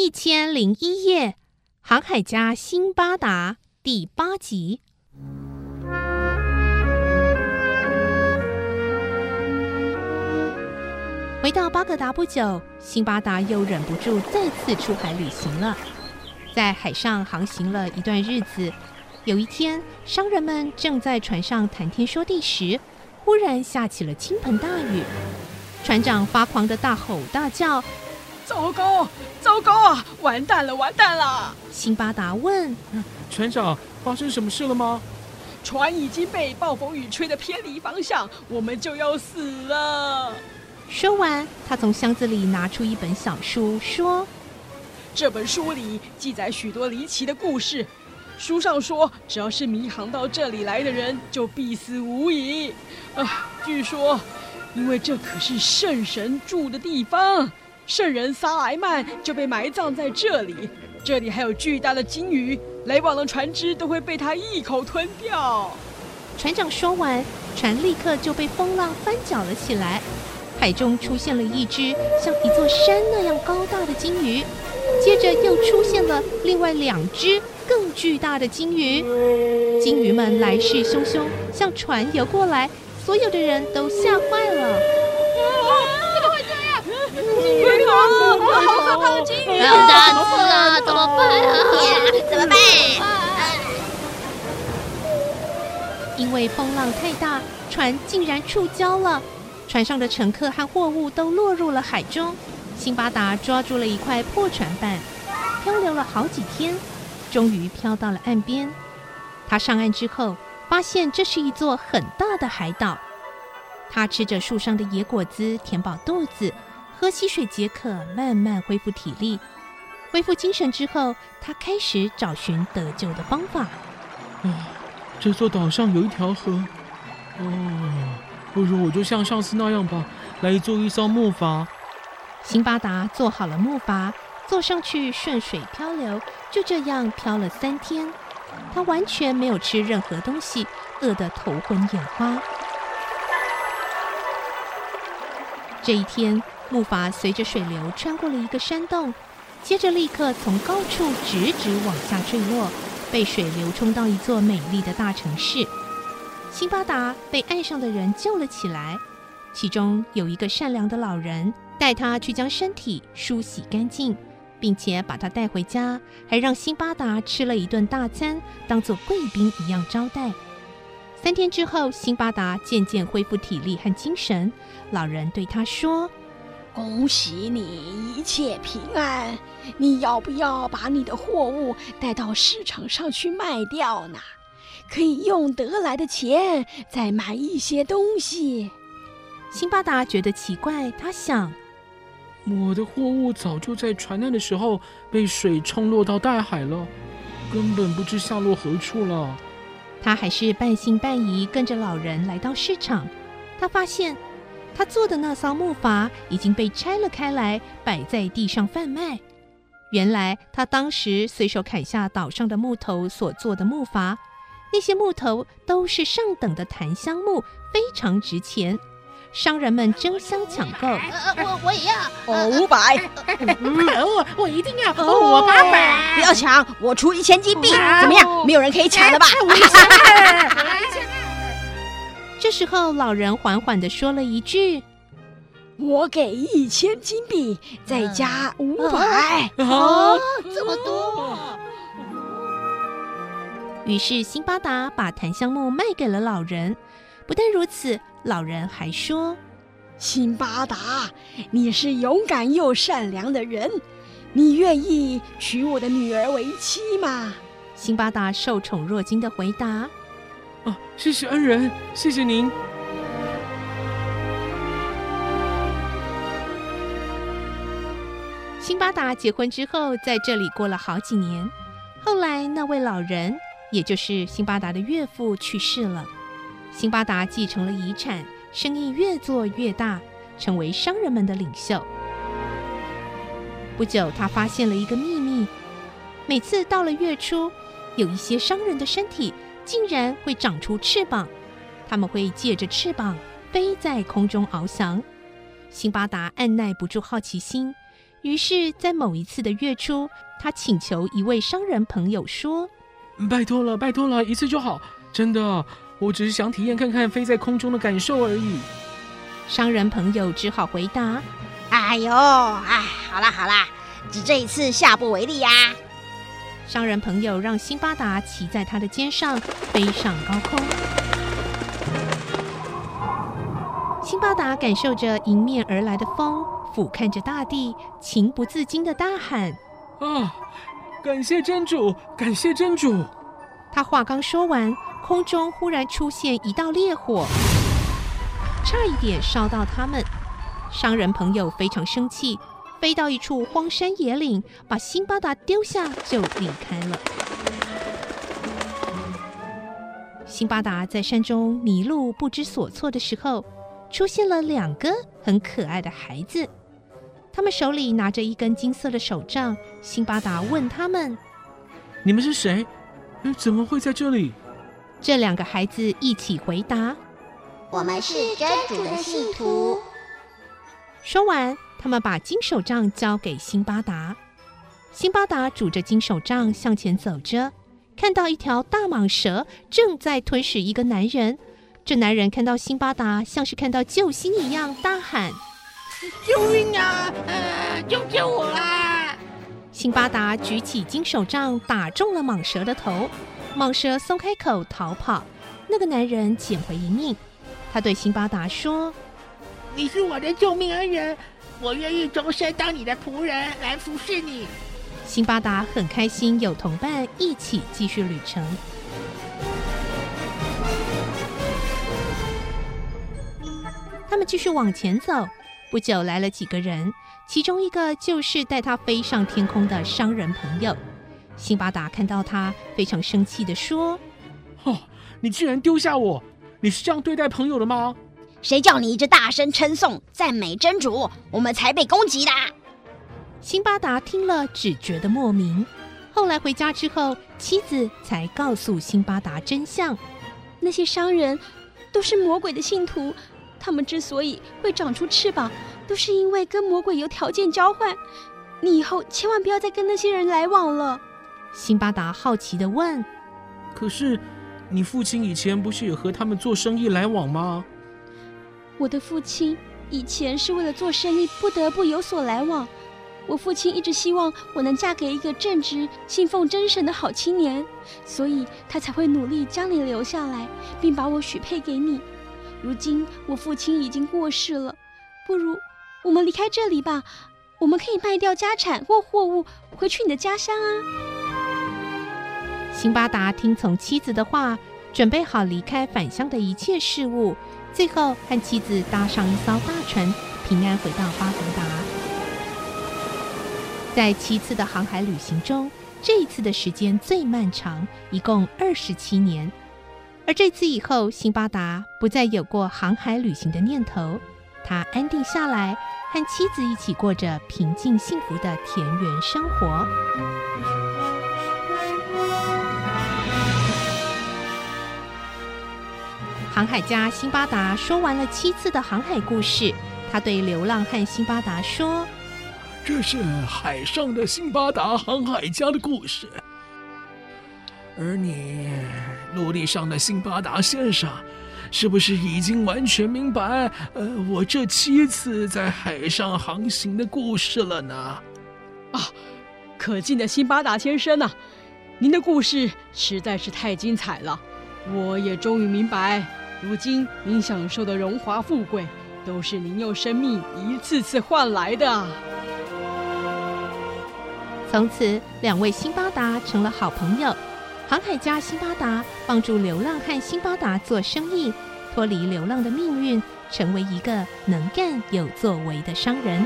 一千零一夜，航海家辛巴达第八集。回到巴格达不久，辛巴达又忍不住再次出海旅行了。在海上航行了一段日子，有一天，商人们正在船上谈天说地时，忽然下起了倾盆大雨。船长发狂的大吼大叫。糟糕，糟糕啊！完蛋了，完蛋了！辛巴达问船长：“发生什么事了吗？”船已经被暴风雨吹得偏离方向，我们就要死了。说完，他从箱子里拿出一本小书，说：“这本书里记载许多离奇的故事。书上说，只要是迷航到这里来的人，就必死无疑。啊，据说，因为这可是圣神住的地方。”圣人萨莱曼就被埋葬在这里，这里还有巨大的鲸鱼，来往的船只都会被他一口吞掉。船长说完，船立刻就被风浪翻搅了起来，海中出现了一只像一座山那样高大的鲸鱼，接着又出现了另外两只更巨大的鲸鱼，鲸鱼们来势汹汹向船游过来，所有的人都吓坏了。好可怕的鲸鱼！要打死了，怎么办？啊？怎么办？因为风浪太大，船竟然触礁了，船上的乘客和货物都落入了海中。辛巴达抓住了一块破船板，漂流了好几天，终于漂到了岸边。他上岸之后，发现这是一座很大的海岛。他吃着树上的野果子，填饱肚子。喝溪水解渴，慢慢恢复体力，恢复精神之后，他开始找寻得救的方法。啊，这座岛上有一条河。哦，不如我就像上次那样吧，来做一艘木筏。辛巴达做好了木筏，坐上去顺水漂流，就这样漂了三天。他完全没有吃任何东西，饿得头昏眼花。这一天。木筏随着水流穿过了一个山洞，接着立刻从高处直直往下坠落，被水流冲到一座美丽的大城市。辛巴达被岸上的人救了起来，其中有一个善良的老人带他去将身体梳洗干净，并且把他带回家，还让辛巴达吃了一顿大餐，当做贵宾一样招待。三天之后，辛巴达渐渐恢复体力和精神。老人对他说。恭喜你一切平安！你要不要把你的货物带到市场上去卖掉呢？可以用得来的钱再买一些东西。辛巴达觉得奇怪，他想：我的货物早就在船难的时候被水冲落到大海了，根本不知下落何处了。他还是半信半疑，跟着老人来到市场。他发现。他做的那艘木筏已经被拆了开来，摆在地上贩卖。原来他当时随手砍下岛上的木头所做的木筏，那些木头都是上等的檀香木，非常值钱。商人们争相抢购。我我也要。哦，五百。我我一定要。我八百。不要抢，我出一千金币。怎么样？没有人可以抢了吧？这时候，老人缓缓的说了一句：“我给一千金币，再加五百。”啊，这么多！于是，辛巴达把檀香木卖给了老人。不但如此，老人还说：“辛巴达，你是勇敢又善良的人，你愿意娶我的女儿为妻吗？”辛巴达受宠若惊的回答。啊谢谢恩人，谢谢您。辛巴达结婚之后，在这里过了好几年。后来，那位老人，也就是辛巴达的岳父去世了。辛巴达继承了遗产，生意越做越大，成为商人们的领袖。不久，他发现了一个秘密：每次到了月初，有一些商人的身体。竟然会长出翅膀，他们会借着翅膀飞在空中翱翔。辛巴达按耐不住好奇心，于是，在某一次的月初，他请求一位商人朋友说：“拜托了，拜托了，一次就好，真的，我只是想体验看看飞在空中的感受而已。”商人朋友只好回答：“哎呦，哎，好啦好啦，只这一次，下不为例呀。”商人朋友让辛巴达骑在他的肩上，飞上高空。辛巴达感受着迎面而来的风，俯瞰着大地，情不自禁的大喊：“啊，感谢真主，感谢真主！”他话刚说完，空中忽然出现一道烈火。差一点烧到他们，商人朋友非常生气，飞到一处荒山野岭，把辛巴达丢下就离开了。辛巴达在山中迷路不知所措的时候，出现了两个很可爱的孩子，他们手里拿着一根金色的手杖。辛巴达问他们：“你们是谁？怎么会在这里？”这两个孩子一起回答。我们是真主的信徒。说完，他们把金手杖交给辛巴达。辛巴达拄着金手杖向前走着，看到一条大蟒蛇正在吞噬一个男人。这男人看到辛巴达，像是看到救星一样，大喊：“救命啊！救救我啦！”辛巴达举起金手杖，打中了蟒蛇的头，蟒蛇松开口逃跑，那个男人捡回一命。他对辛巴达说：“你是我的救命恩人，我愿意终身当你的仆人来服侍你。”辛巴达很开心，有同伴一起继续旅程。他们继续往前走，不久来了几个人，其中一个就是带他飞上天空的商人朋友。辛巴达看到他，非常生气的说：“哦，你居然丢下我！”你是这样对待朋友的吗？谁叫你一直大声称颂、赞美真主，我们才被攻击的。辛巴达听了只觉得莫名。后来回家之后，妻子才告诉辛巴达真相：那些商人都是魔鬼的信徒，他们之所以会长出翅膀，都是因为跟魔鬼有条件交换。你以后千万不要再跟那些人来往了。辛巴达好奇的问：“可是？”你父亲以前不是也和他们做生意来往吗？我的父亲以前是为了做生意不得不有所来往。我父亲一直希望我能嫁给一个正直、信奉真神的好青年，所以他才会努力将你留下来，并把我许配给你。如今我父亲已经过世了，不如我们离开这里吧。我们可以卖掉家产或货物，回去你的家乡啊。辛巴达听从妻子的话，准备好离开返乡的一切事物，最后和妻子搭上一艘大船，平安回到巴格达。在七次的航海旅行中，这一次的时间最漫长，一共二十七年。而这次以后，辛巴达不再有过航海旅行的念头，他安定下来，和妻子一起过着平静幸福的田园生活。航海家辛巴达说完了七次的航海故事，他对流浪汉辛巴达说：“这是海上的辛巴达航海家的故事，而你陆地上的辛巴达先生，是不是已经完全明白呃我这七次在海上航行的故事了呢？”啊，可敬的辛巴达先生呐，您的故事实在是太精彩了，我也终于明白。如今您享受的荣华富贵，都是您用生命一次次换来的。从此，两位辛巴达成了好朋友。航海家辛巴达帮助流浪汉辛巴达做生意，脱离流浪的命运，成为一个能干有作为的商人。